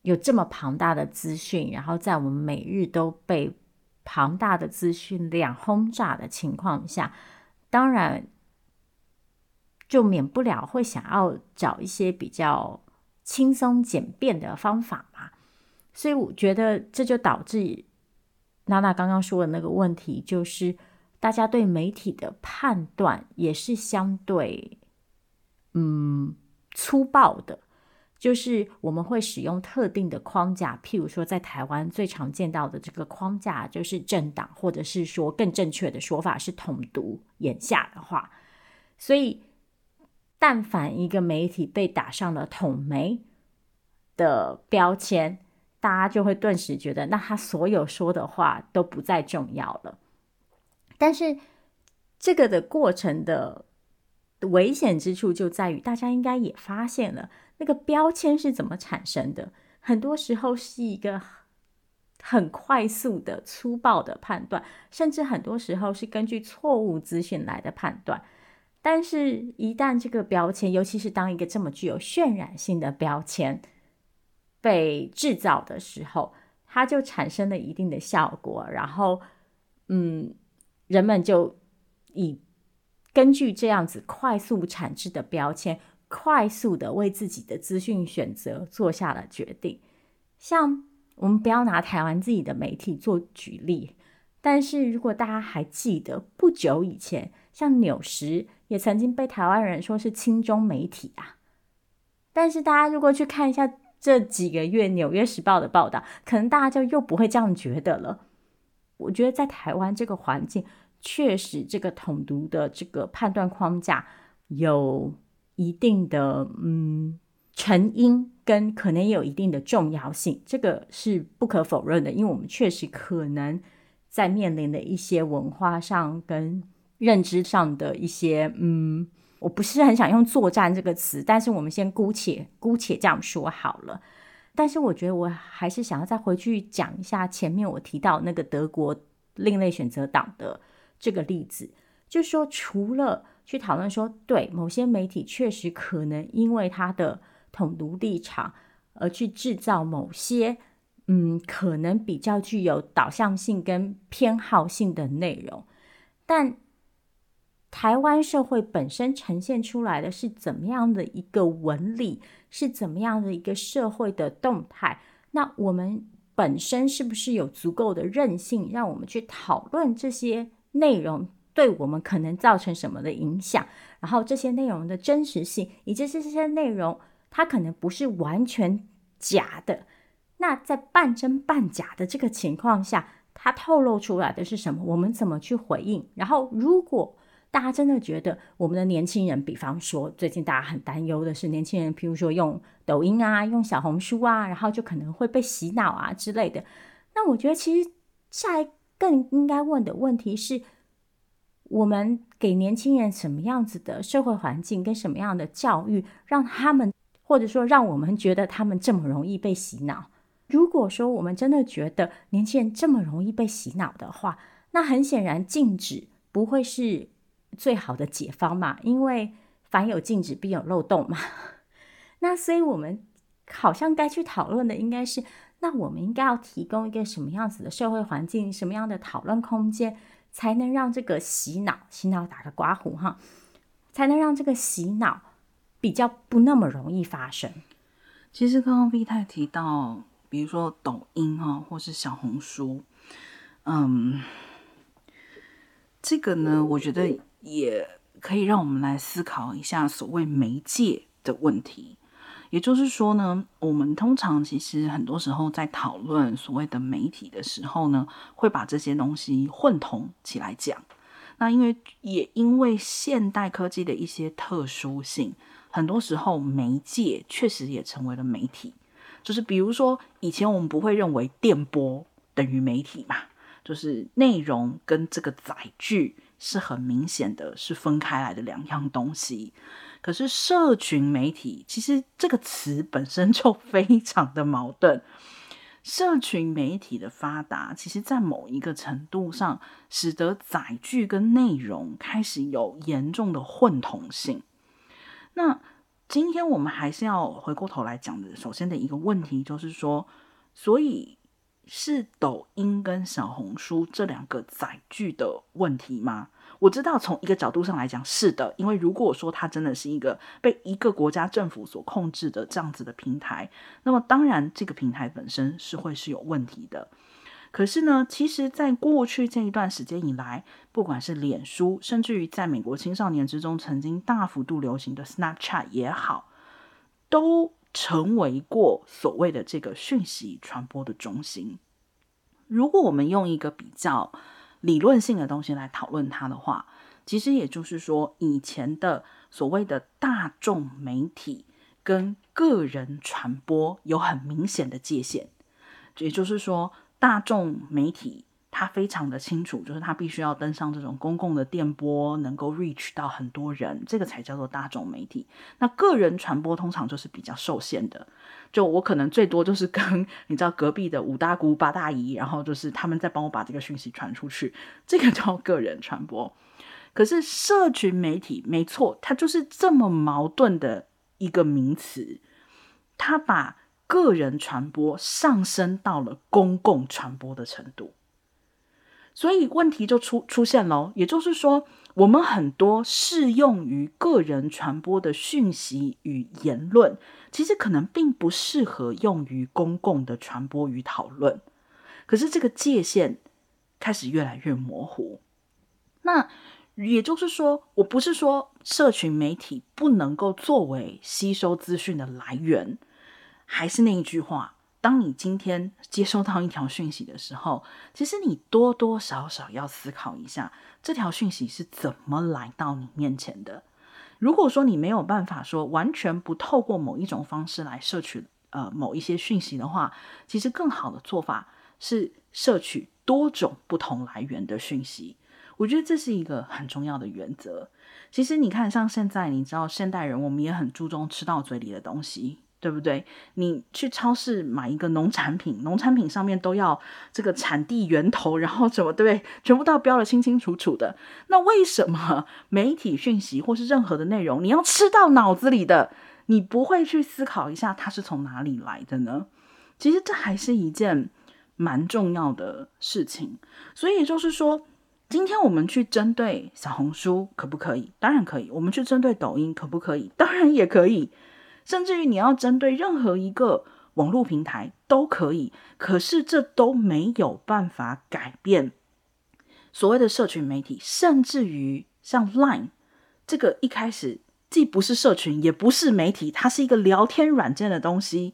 有这么庞大的资讯，然后在我们每日都被庞大的资讯量轰炸的情况下，当然就免不了会想要找一些比较轻松简便的方法嘛。所以我觉得这就导致娜娜刚刚说的那个问题，就是。大家对媒体的判断也是相对，嗯，粗暴的，就是我们会使用特定的框架，譬如说在台湾最常见到的这个框架就是政党，或者是说更正确的说法是统独。眼下的话，所以但凡一个媒体被打上了统媒的标签，大家就会顿时觉得，那他所有说的话都不再重要了。但是，这个的过程的危险之处就在于，大家应该也发现了，那个标签是怎么产生的。很多时候是一个很快速的、粗暴的判断，甚至很多时候是根据错误资讯来的判断。但是，一旦这个标签，尤其是当一个这么具有渲染性的标签被制造的时候，它就产生了一定的效果。然后，嗯。人们就以根据这样子快速产制的标签，快速的为自己的资讯选择做下了决定。像我们不要拿台湾自己的媒体做举例，但是如果大家还记得不久以前，像纽时也曾经被台湾人说是亲中媒体啊。但是大家如果去看一下这几个月《纽约时报》的报道，可能大家就又不会这样觉得了。我觉得在台湾这个环境，确实这个统独的这个判断框架有一定的嗯成因，跟可能也有一定的重要性，这个是不可否认的。因为我们确实可能在面临的一些文化上跟认知上的一些嗯，我不是很想用作战这个词，但是我们先姑且姑且这样说好了。但是我觉得我还是想要再回去讲一下前面我提到那个德国另类选择党的这个例子，就是说除了去讨论说，对某些媒体确实可能因为他的统独立场而去制造某些嗯可能比较具有导向性跟偏好性的内容，但台湾社会本身呈现出来的是怎么样的一个纹理？是怎么样的一个社会的动态？那我们本身是不是有足够的韧性，让我们去讨论这些内容对我们可能造成什么的影响？然后这些内容的真实性，以及这些内容它可能不是完全假的。那在半真半假的这个情况下，它透露出来的是什么？我们怎么去回应？然后如果大家真的觉得我们的年轻人，比方说最近大家很担忧的是年轻人，譬如说用抖音啊、用小红书啊，然后就可能会被洗脑啊之类的。那我觉得其实下一更应该问的问题是，我们给年轻人什么样子的社会环境跟什么样的教育，让他们或者说让我们觉得他们这么容易被洗脑？如果说我们真的觉得年轻人这么容易被洗脑的话，那很显然禁止不会是。最好的解方嘛，因为凡有禁止必有漏洞嘛。[LAUGHS] 那所以我们好像该去讨论的应该是，那我们应该要提供一个什么样子的社会环境，什么样的讨论空间，才能让这个洗脑、洗脑打个刮胡哈，才能让这个洗脑比较不那么容易发生。其实刚刚 V 太提到，比如说抖音哈，或是小红书，嗯，这个呢，我觉得。也可以让我们来思考一下所谓媒介的问题。也就是说呢，我们通常其实很多时候在讨论所谓的媒体的时候呢，会把这些东西混同起来讲。那因为也因为现代科技的一些特殊性，很多时候媒介确实也成为了媒体。就是比如说，以前我们不会认为电波等于媒体嘛，就是内容跟这个载具是很明显的是分开来的两样东西。可是社群媒体其实这个词本身就非常的矛盾。社群媒体的发达，其实在某一个程度上，使得载具跟内容开始有严重的混同性。那今天我们还是要回过头来讲的，首先的一个问题就是说，所以是抖音跟小红书这两个载具的问题吗？我知道从一个角度上来讲是的，因为如果说它真的是一个被一个国家政府所控制的这样子的平台，那么当然这个平台本身是会是有问题的。可是呢，其实在过去这一段时间以来，不管是脸书，甚至于在美国青少年之中曾经大幅度流行的 Snapchat 也好，都成为过所谓的这个讯息传播的中心。如果我们用一个比较理论性的东西来讨论它的话，其实也就是说，以前的所谓的大众媒体跟个人传播有很明显的界限。也就是说，大众媒体他非常的清楚，就是他必须要登上这种公共的电波，能够 reach 到很多人，这个才叫做大众媒体。那个人传播通常就是比较受限的。就我可能最多就是跟 [LAUGHS] 你知道隔壁的五大姑八大姨，然后就是他们在帮我把这个讯息传出去，这个叫个人传播。可是社群媒体没错，它就是这么矛盾的一个名词，它把个人传播上升到了公共传播的程度，所以问题就出出现了。也就是说，我们很多适用于个人传播的讯息与言论。其实可能并不适合用于公共的传播与讨论，可是这个界限开始越来越模糊。那也就是说，我不是说社群媒体不能够作为吸收资讯的来源，还是那一句话，当你今天接收到一条讯息的时候，其实你多多少少要思考一下，这条讯息是怎么来到你面前的。如果说你没有办法说完全不透过某一种方式来摄取呃某一些讯息的话，其实更好的做法是摄取多种不同来源的讯息。我觉得这是一个很重要的原则。其实你看，像现在你知道现代人，我们也很注重吃到嘴里的东西。对不对？你去超市买一个农产品，农产品上面都要这个产地源头，然后什么，对不对？全部都要标得清清楚楚的。那为什么媒体讯息或是任何的内容，你要吃到脑子里的，你不会去思考一下它是从哪里来的呢？其实这还是一件蛮重要的事情。所以就是说，今天我们去针对小红书可不可以？当然可以。我们去针对抖音可不可以？当然也可以。甚至于你要针对任何一个网络平台都可以，可是这都没有办法改变所谓的社群媒体，甚至于像 Line 这个一开始既不是社群，也不是媒体，它是一个聊天软件的东西，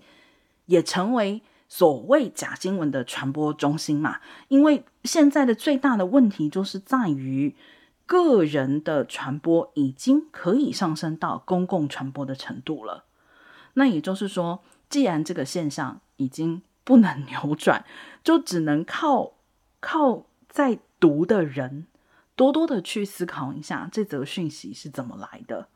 也成为所谓假新闻的传播中心嘛。因为现在的最大的问题就是在于个人的传播已经可以上升到公共传播的程度了。那也就是说，既然这个现象已经不能 [LAUGHS] 扭转，就只能靠靠在读的人多多的去思考一下这则讯息是怎么来的。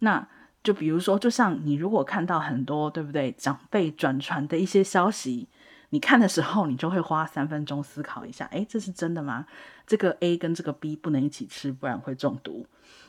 那就比如说，就像你如果看到很多对不对长辈转传的一些消息，你看的时候，你就会花三分钟思考一下，诶，这是真的吗？这个 A 跟这个 B 不能一起吃，不然会中毒。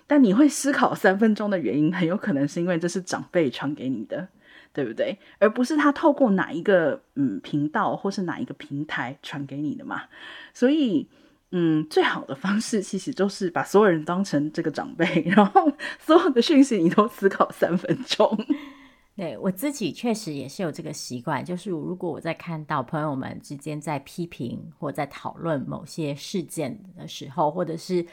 但你会思考三分钟的原因，很有可能是因为这是长辈传给你的，对不对？而不是他透过哪一个嗯频道或是哪一个平台传给你的嘛。所以，嗯，最好的方式其实就是把所有人当成这个长辈，[LAUGHS] 然后所有的讯息你都思考三分钟。[LAUGHS] 对，我自己确实也是有这个习惯，就是如果我在看到朋友们之间在批评或在讨论某些事件的时候，或者是。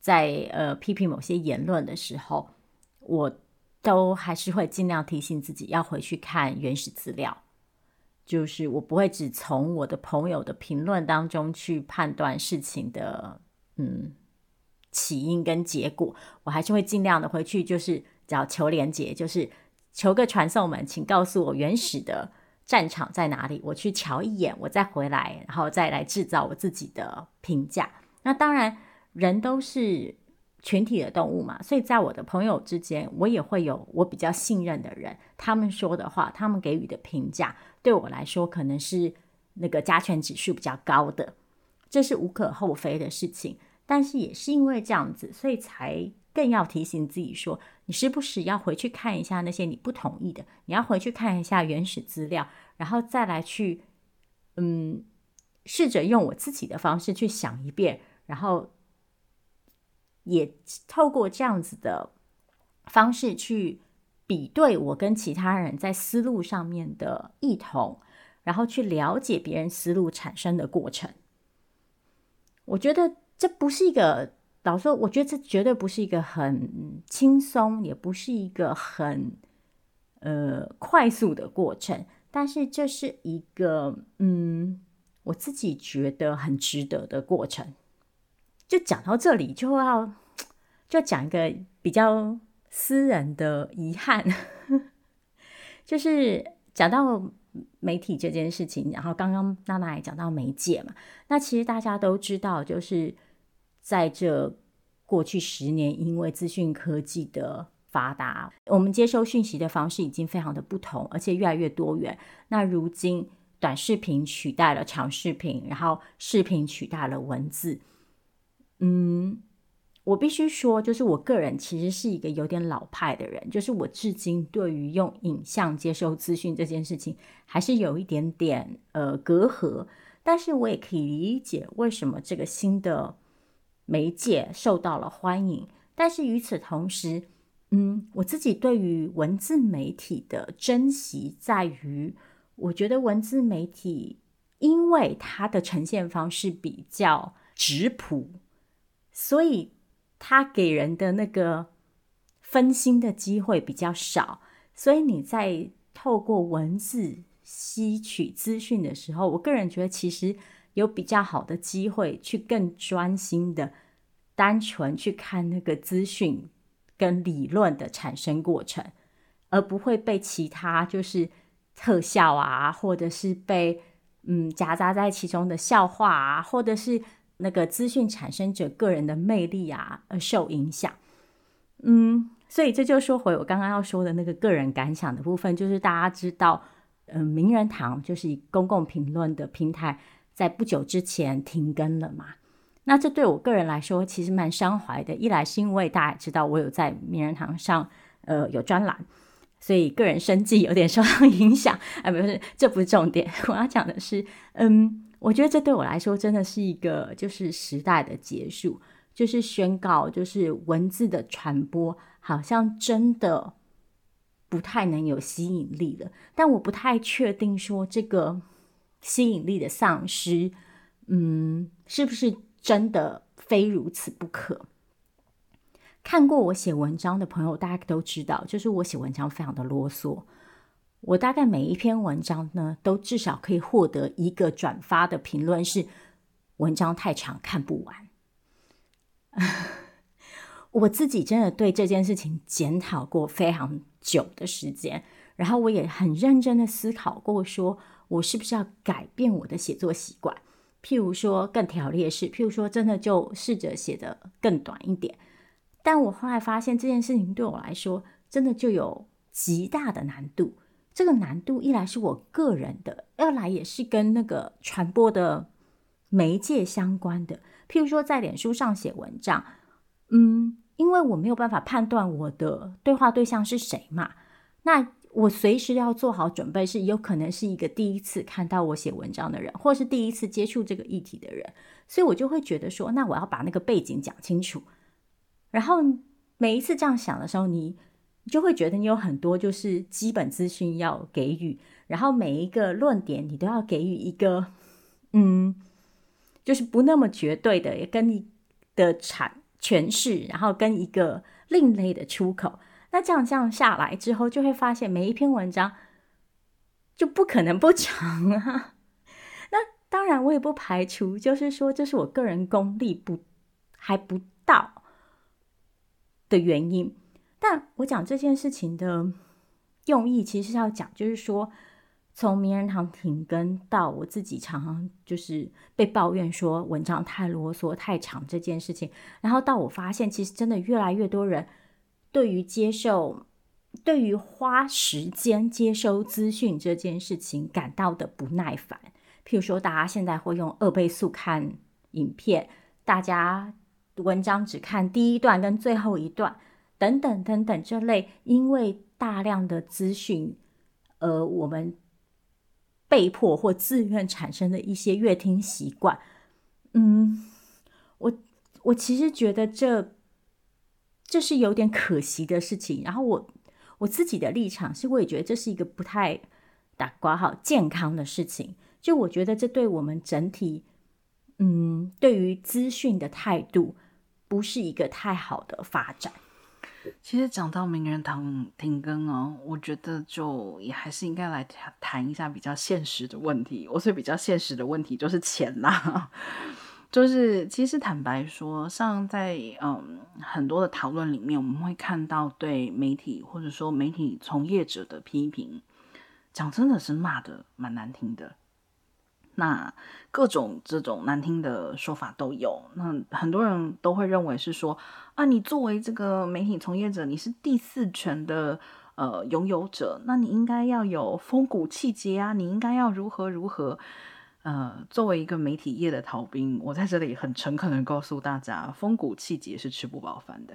在呃批评某些言论的时候，我都还是会尽量提醒自己要回去看原始资料，就是我不会只从我的朋友的评论当中去判断事情的嗯起因跟结果，我还是会尽量的回去，就是找求连结，就是求个传送门，请告诉我原始的战场在哪里，我去瞧一眼，我再回来，然后再来制造我自己的评价。那当然，人都是群体的动物嘛，所以在我的朋友之间，我也会有我比较信任的人，他们说的话，他们给予的评价，对我来说可能是那个加权指数比较高的，这是无可厚非的事情。但是也是因为这样子，所以才更要提醒自己说，你时不时要回去看一下那些你不同意的，你要回去看一下原始资料，然后再来去，嗯，试着用我自己的方式去想一遍，然后也透过这样子的方式去比对我跟其他人在思路上面的异同，然后去了解别人思路产生的过程。我觉得。这不是一个，老实说，我觉得这绝对不是一个很轻松，也不是一个很呃快速的过程。但是这是一个，嗯，我自己觉得很值得的过程。就讲到这里，就要就讲一个比较私人的遗憾，[LAUGHS] 就是讲到媒体这件事情。然后刚刚娜娜也讲到媒介嘛，那其实大家都知道，就是。在这过去十年，因为资讯科技的发达，我们接收讯息的方式已经非常的不同，而且越来越多元。那如今，短视频取代了长视频，然后视频取代了文字。嗯，我必须说，就是我个人其实是一个有点老派的人，就是我至今对于用影像接收资讯这件事情，还是有一点点呃隔阂。但是我也可以理解为什么这个新的。媒介受到了欢迎，但是与此同时，嗯，我自己对于文字媒体的珍惜在于，我觉得文字媒体因为它的呈现方式比较质朴，所以它给人的那个分心的机会比较少，所以你在透过文字吸取资讯的时候，我个人觉得其实。有比较好的机会去更专心的、单纯去看那个资讯跟理论的产生过程，而不会被其他就是特效啊，或者是被嗯夹杂在其中的笑话啊，或者是那个资讯产生者个人的魅力啊而受影响。嗯，所以这就说回我刚刚要说的那个个人感想的部分，就是大家知道，嗯，名人堂就是以公共评论的平台。在不久之前停更了嘛？那这对我个人来说其实蛮伤怀的。一来是因为大家知道我有在名人堂上呃有专栏，所以个人生计有点受到影响。哎，不是，这不是重点。[LAUGHS] 我要讲的是，嗯，我觉得这对我来说真的是一个就是时代的结束，就是宣告就是文字的传播好像真的不太能有吸引力了。但我不太确定说这个。吸引力的丧失，嗯，是不是真的非如此不可？看过我写文章的朋友，大家都知道，就是我写文章非常的啰嗦。我大概每一篇文章呢，都至少可以获得一个转发的评论，是文章太长看不完。[LAUGHS] 我自己真的对这件事情检讨过非常久的时间，然后我也很认真的思考过说。我是不是要改变我的写作习惯？譬如说更条列式，譬如说真的就试着写得更短一点。但我后来发现这件事情对我来说真的就有极大的难度。这个难度一来是我个人的，二来也是跟那个传播的媒介相关的。譬如说在脸书上写文章，嗯，因为我没有办法判断我的对话对象是谁嘛，那。我随时要做好准备，是有可能是一个第一次看到我写文章的人，或是第一次接触这个议题的人，所以我就会觉得说，那我要把那个背景讲清楚。然后每一次这样想的时候，你就会觉得你有很多就是基本资讯要给予，然后每一个论点你都要给予一个，嗯，就是不那么绝对的，也跟你的阐诠释，然后跟一个另类的出口。那这样这样下来之后，就会发现每一篇文章就不可能不长啊。[LAUGHS] 那当然，我也不排除，就是说，这是我个人功力不还不到，的原因。但我讲这件事情的用意，其实是要讲，就是说，从名人堂停更到我自己常常就是被抱怨说文章太啰嗦、太长这件事情，然后到我发现，其实真的越来越多人对于接受、对于花时间接收资讯这件事情感到的不耐烦。譬如说，大家现在会用二倍速看影片，大家文章只看第一段跟最后一段。等等等等，这类因为大量的资讯，呃，我们被迫或自愿产生的一些阅听习惯，嗯，我我其实觉得这这是有点可惜的事情。然后我我自己的立场是，我也觉得这是一个不太打括号健康的事情。就我觉得这对我们整体，嗯，对于资讯的态度，不是一个太好的发展。其实讲到名人堂停更哦，我觉得就也还是应该来谈一下比较现实的问题。我所以比较现实的问题就是钱啦，[LAUGHS] 就是其实坦白说，像在嗯很多的讨论里面，我们会看到对媒体或者说媒体从业者的批评，讲真的是骂得蛮难听的。那各种这种难听的说法都有，那很多人都会认为是说啊，你作为这个媒体从业者，你是第四权的呃拥有者，那你应该要有风骨气节啊，你应该要如何如何。呃，作为一个媒体业的逃兵，我在这里很诚恳的告诉大家，风骨气节是吃不饱饭的，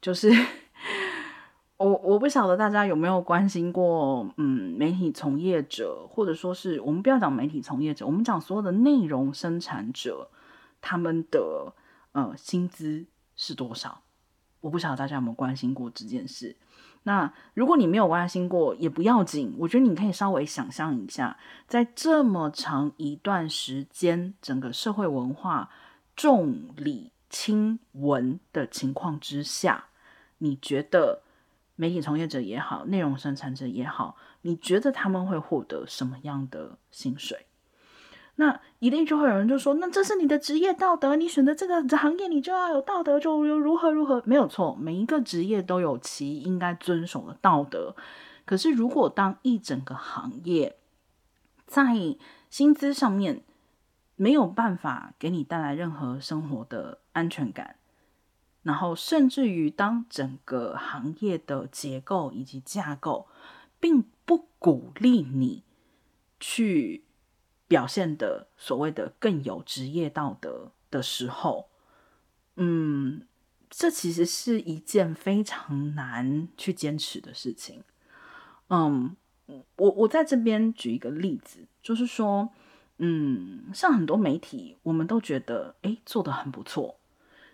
就是。[LAUGHS] 我我不晓得大家有没有关心过，嗯，媒体从业者，或者说是我们不要讲媒体从业者，我们讲所有的内容生产者，他们的呃薪资是多少？我不晓得大家有没有关心过这件事。那如果你没有关心过，也不要紧，我觉得你可以稍微想象一下，在这么长一段时间，整个社会文化重理轻文的情况之下，你觉得？媒体从业者也好，内容生产者也好，你觉得他们会获得什么样的薪水？那一定就会有人就说：“那这是你的职业道德，你选择这个行业，你就要有道德，就如何如何。”没有错，每一个职业都有其应该遵守的道德。可是，如果当一整个行业在薪资上面没有办法给你带来任何生活的安全感，然后，甚至于当整个行业的结构以及架构，并不鼓励你去表现的所谓的更有职业道德的时候，嗯，这其实是一件非常难去坚持的事情。嗯，我我在这边举一个例子，就是说，嗯，像很多媒体，我们都觉得，哎，做得很不错，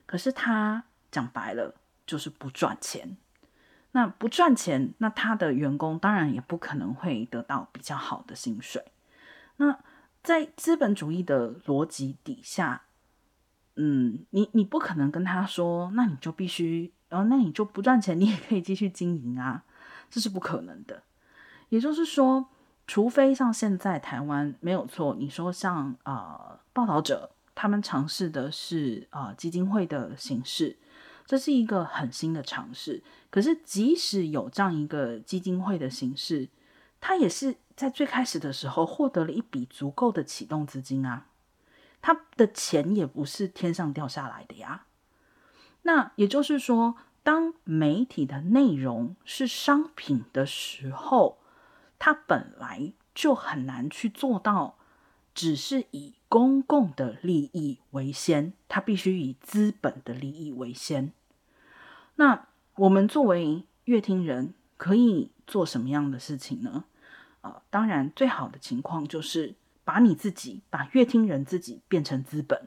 可是他。讲白了就是不赚钱，那不赚钱，那他的员工当然也不可能会得到比较好的薪水。那在资本主义的逻辑底下，嗯，你你不可能跟他说，那你就必须，然后那你就不赚钱，你也可以继续经营啊，这是不可能的。也就是说，除非像现在台湾没有错，你说像呃报道者他们尝试的是啊、呃、基金会的形式。这是一个很新的尝试，可是即使有这样一个基金会的形式，它也是在最开始的时候获得了一笔足够的启动资金啊，他的钱也不是天上掉下来的呀。那也就是说，当媒体的内容是商品的时候，它本来就很难去做到，只是以公共的利益为先，它必须以资本的利益为先。那我们作为乐听人，可以做什么样的事情呢？呃，当然，最好的情况就是把你自己，把乐听人自己变成资本。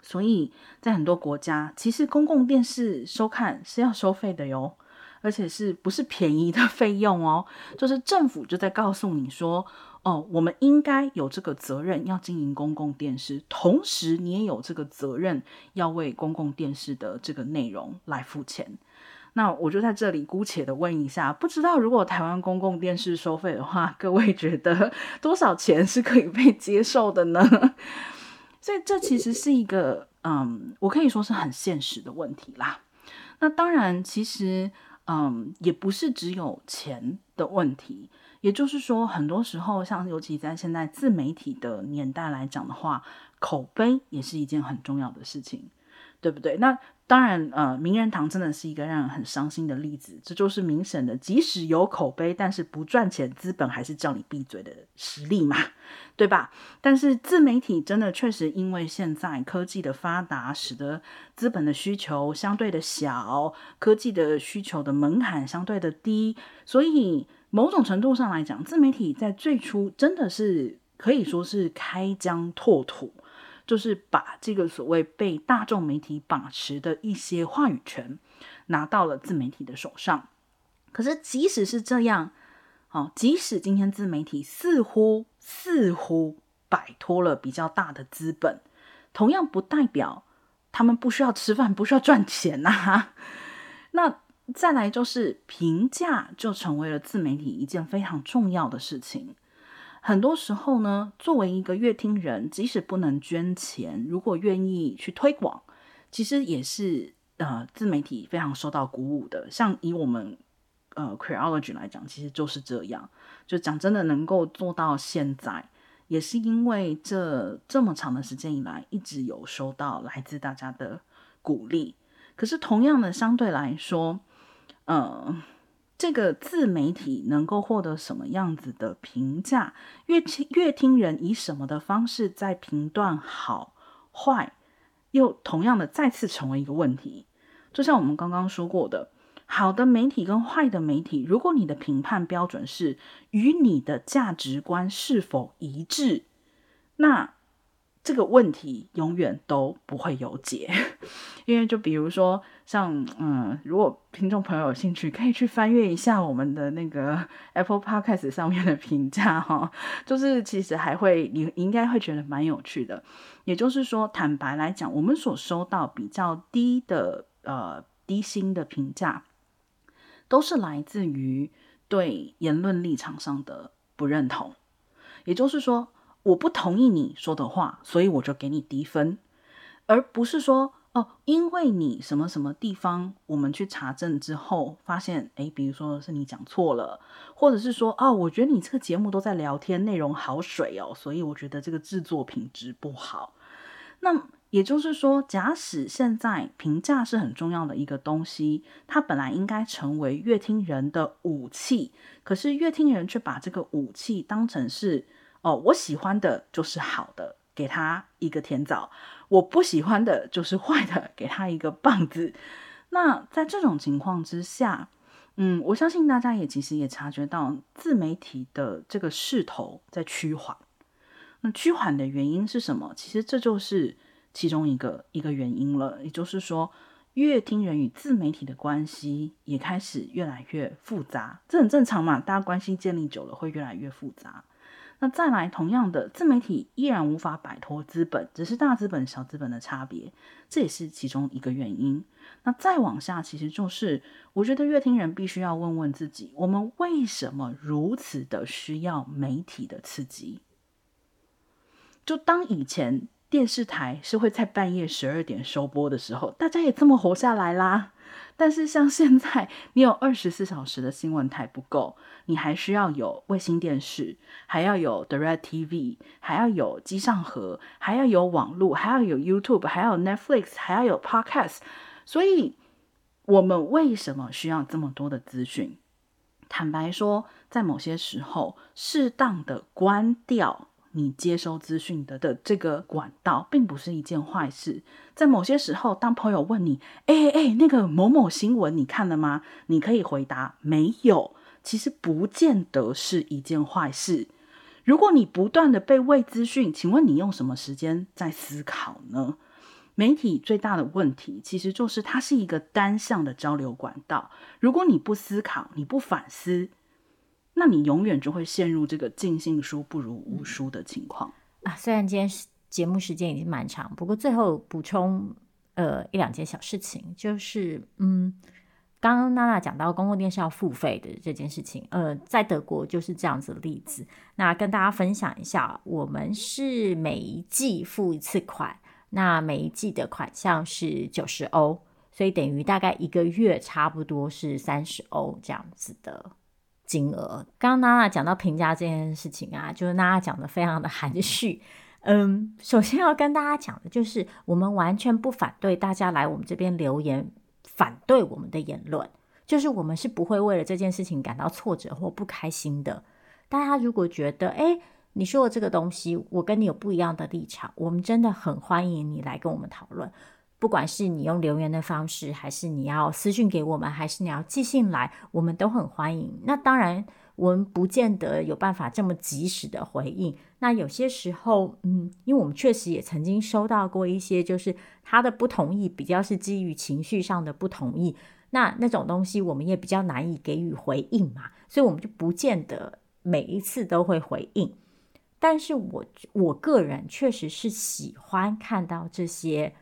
所以在很多国家，其实公共电视收看是要收费的哟，而且是不是便宜的费用哦？就是政府就在告诉你说。哦，我们应该有这个责任要经营公共电视，同时你也有这个责任要为公共电视的这个内容来付钱。那我就在这里姑且的问一下，不知道如果台湾公共电视收费的话，各位觉得 [LAUGHS] 多少钱是可以被接受的呢？[LAUGHS] 所以这其实是一个，嗯，我可以说是很现实的问题啦。那当然，其实嗯，也不是只有钱的问题。也就是说，很多时候，像尤其在现在自媒体的年代来讲的话，口碑也是一件很重要的事情，对不对？那当然，呃，名人堂真的是一个让人很伤心的例子。这就是明显的，即使有口碑，但是不赚钱，资本还是叫你闭嘴的实力嘛，对吧？但是自媒体真的确实因为现在科技的发达，使得资本的需求相对的小，科技的需求的门槛相对的低，所以。某种程度上来讲，自媒体在最初真的是可以说是开疆拓土，就是把这个所谓被大众媒体把持的一些话语权拿到了自媒体的手上。可是，即使是这样，哦，即使今天自媒体似乎似乎摆脱了比较大的资本，同样不代表他们不需要吃饭，不需要赚钱呐。那。再来就是评价，就成为了自媒体一件非常重要的事情。很多时候呢，作为一个乐听人，即使不能捐钱，如果愿意去推广，其实也是呃自媒体非常受到鼓舞的。像以我们呃 c r e o l o g y 来讲，其实就是这样。就讲真的，能够做到现在，也是因为这这么长的时间以来，一直有收到来自大家的鼓励。可是同样的，相对来说，嗯，这个自媒体能够获得什么样子的评价？越听越听人以什么的方式在评断好坏，又同样的再次成为一个问题。就像我们刚刚说过的，好的媒体跟坏的媒体，如果你的评判标准是与你的价值观是否一致，那。这个问题永远都不会有解，[LAUGHS] 因为就比如说像嗯，如果听众朋友有兴趣，可以去翻阅一下我们的那个 Apple Podcast 上面的评价哈，就是其实还会你应该会觉得蛮有趣的。也就是说，坦白来讲，我们所收到比较低的呃低薪的评价，都是来自于对言论立场上的不认同，也就是说。我不同意你说的话，所以我就给你低分，而不是说哦，因为你什么什么地方，我们去查证之后发现，诶，比如说是你讲错了，或者是说哦，我觉得你这个节目都在聊天，内容好水哦，所以我觉得这个制作品质不好。那也就是说，假使现在评价是很重要的一个东西，它本来应该成为乐听人的武器，可是乐听人却把这个武器当成是。哦，我喜欢的就是好的，给他一个甜枣；我不喜欢的就是坏的，给他一个棒子。那在这种情况之下，嗯，我相信大家也其实也察觉到自媒体的这个势头在趋缓。那趋缓的原因是什么？其实这就是其中一个一个原因了。也就是说，乐听人与自媒体的关系也开始越来越复杂。这很正常嘛，大家关系建立久了会越来越复杂。那再来，同样的，自媒体依然无法摆脱资本，只是大资本、小资本的差别，这也是其中一个原因。那再往下，其实就是我觉得乐听人必须要问问自己：我们为什么如此的需要媒体的刺激？就当以前电视台是会在半夜十二点收播的时候，大家也这么活下来啦。但是像现在，你有二十四小时的新闻台不够，你还需要有卫星电视，还要有 Direct TV，还要有机上盒，还要有网络，还要有 YouTube，还要有 Netflix，还要有 Podcast。所以，我们为什么需要这么多的资讯？坦白说，在某些时候，适当的关掉。你接收资讯的的这个管道，并不是一件坏事。在某些时候，当朋友问你：“哎哎，那个某某新闻你看了吗？”你可以回答：“没有。”其实不见得是一件坏事。如果你不断的被喂资讯，请问你用什么时间在思考呢？媒体最大的问题，其实就是它是一个单向的交流管道。如果你不思考，你不反思。那你永远就会陷入这个尽信书不如无书的情况啊！虽然今天节目时间已经蛮长，不过最后补充呃一两件小事情，就是嗯，刚刚娜娜讲到公共电视要付费的这件事情，呃，在德国就是这样子的例子。那跟大家分享一下，我们是每一季付一次款，那每一季的款项是九十欧。所以等于大概一个月差不多是三十欧这样子的金额。刚刚娜娜讲到评价这件事情啊，就是娜娜讲的非常的含蓄。嗯，首先要跟大家讲的就是，我们完全不反对大家来我们这边留言反对我们的言论，就是我们是不会为了这件事情感到挫折或不开心的。大家如果觉得，诶，你说的这个东西，我跟你有不一样的立场，我们真的很欢迎你来跟我们讨论。不管是你用留言的方式，还是你要私讯给我们，还是你要寄信来，我们都很欢迎。那当然。我们不见得有办法这么及时的回应。那有些时候，嗯，因为我们确实也曾经收到过一些，就是他的不同意比较是基于情绪上的不同意。那那种东西，我们也比较难以给予回应嘛，所以我们就不见得每一次都会回应。但是我我个人确实是喜欢看到这些，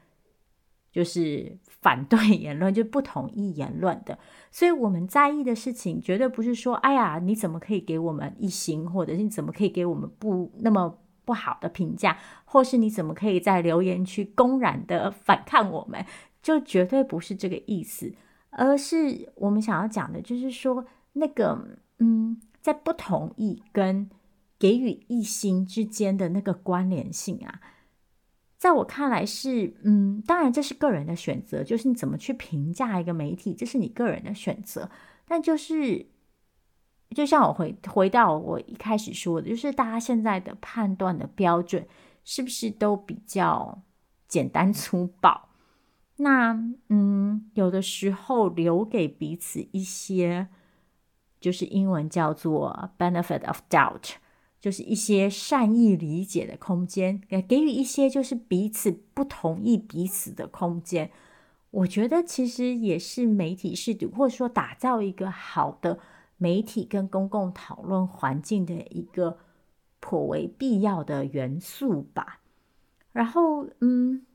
就是。反对 [LAUGHS] 言论就不同意言论的，所以我们在意的事情绝对不是说，哎呀，你怎么可以给我们一星，或者是你怎么可以给我们不那么不好的评价，或是你怎么可以在留言区公然的 [LAUGHS] 反抗我们，就绝对不是这个意思，而是我们想要讲的，就是说那个，嗯，在不同意跟给予一星之间的那个关联性啊。在我看来是，嗯，当然这是个人的选择，就是你怎么去评价一个媒体，这是你个人的选择。但就是，就像我回回到我一开始说的，就是大家现在的判断的标准是不是都比较简单粗暴？那，嗯，有的时候留给彼此一些，就是英文叫做 benefit of doubt。就是一些善意理解的空间，给给予一些就是彼此不同意彼此的空间。我觉得其实也是媒体识读，或者说打造一个好的媒体跟公共讨论环境的一个颇为必要的元素吧。然后，嗯，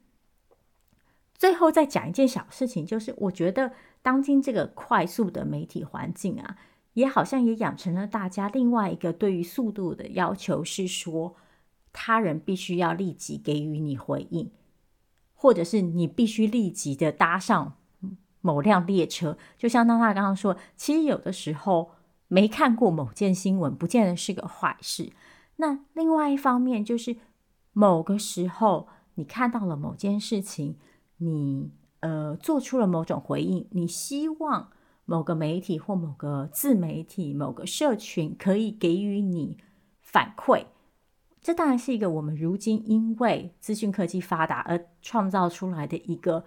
最后再讲一件小事情，就是我觉得当今这个快速的媒体环境啊。也好像也养成了大家另外一个对于速度的要求，是说他人必须要立即给予你回应，或者是你必须立即的搭上某辆列车。就像娜娜刚刚说，其实有的时候没看过某件新闻，不见得是个坏事。那另外一方面，就是某个时候你看到了某件事情，你呃做出了某种回应，你希望。某个媒体或某个自媒体、某个社群可以给予你反馈，这当然是一个我们如今因为资讯科技发达而创造出来的一个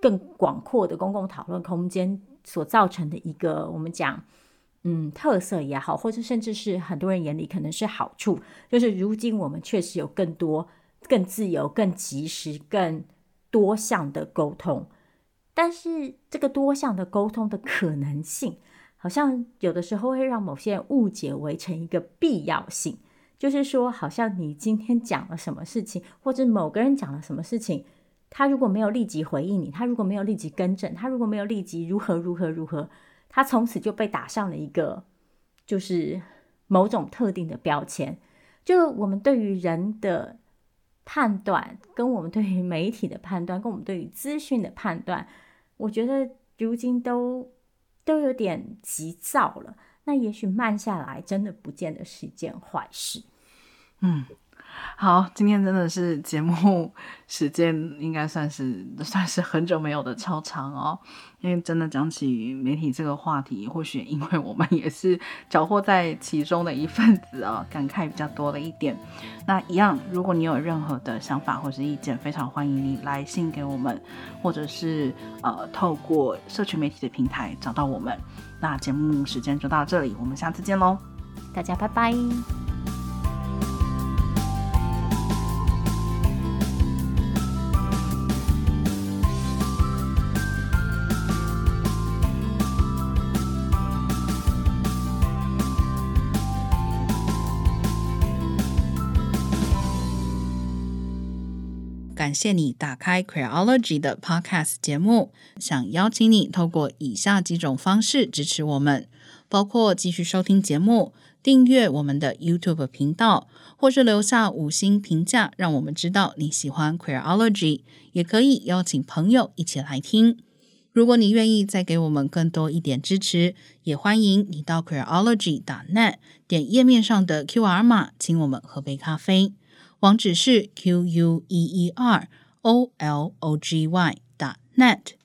更广阔的公共讨论空间所造成的一个我们讲嗯特色也好，或者甚至是很多人眼里可能是好处，就是如今我们确实有更多、更自由、更及时、更多项的沟通。但是这个多项的沟通的可能性，好像有的时候会让某些人误解为成一个必要性，就是说，好像你今天讲了什么事情，或者某个人讲了什么事情，他如果没有立即回应你，他如果没有立即更正，他如果没有立即如何如何如何，他从此就被打上了一个就是某种特定的标签。就我们对于人的判断，跟我们对于媒体的判断，跟我们对于资讯的判断，我觉得如今都都有点急躁了。那也许慢下来，真的不见得是一件坏事。嗯。好，今天真的是节目时间应该算是 [LAUGHS] 算是很久没有的超长哦，因为真的讲起媒体这个话题，或许因为我们也是搅和在其中的一份子啊、哦，[LAUGHS] 感慨比较多了一点。那一样，如果你有任何的想法或是意见，非常欢迎你来信给我们，或者是呃透过社群媒体的平台找到我们。那节目时间就到这里，我们下次见喽，大家拜拜。感谢你打开 Creology 的 Podcast 节目，想邀请你透过以下几种方式支持我们，包括继续收听节目、订阅我们的 YouTube 频道，或是留下五星评价，让我们知道你喜欢 Creology，也可以邀请朋友一起来听。如果你愿意再给我们更多一点支持，也欢迎你到 creology 打 net 点页面上的 QR 码，请我们喝杯咖啡。网址是 Q U E E R O L O G Y dot net。